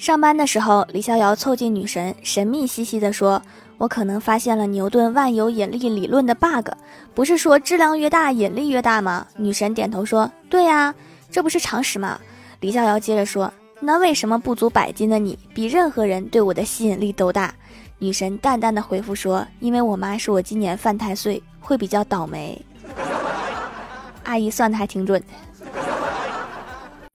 上班的时候，李逍遥凑近女神，神秘兮兮地说：“我可能发现了牛顿万有引力理论的 bug，不是说质量越大引力越大吗？”女神点头说：“对呀，这不是常识吗？”李逍遥接着说：“那为什么不足百斤的你，比任何人对我的吸引力都大？”女神淡淡的回复说：“因为我妈说我今年犯太岁，会比较倒霉。”阿姨算的还挺准的。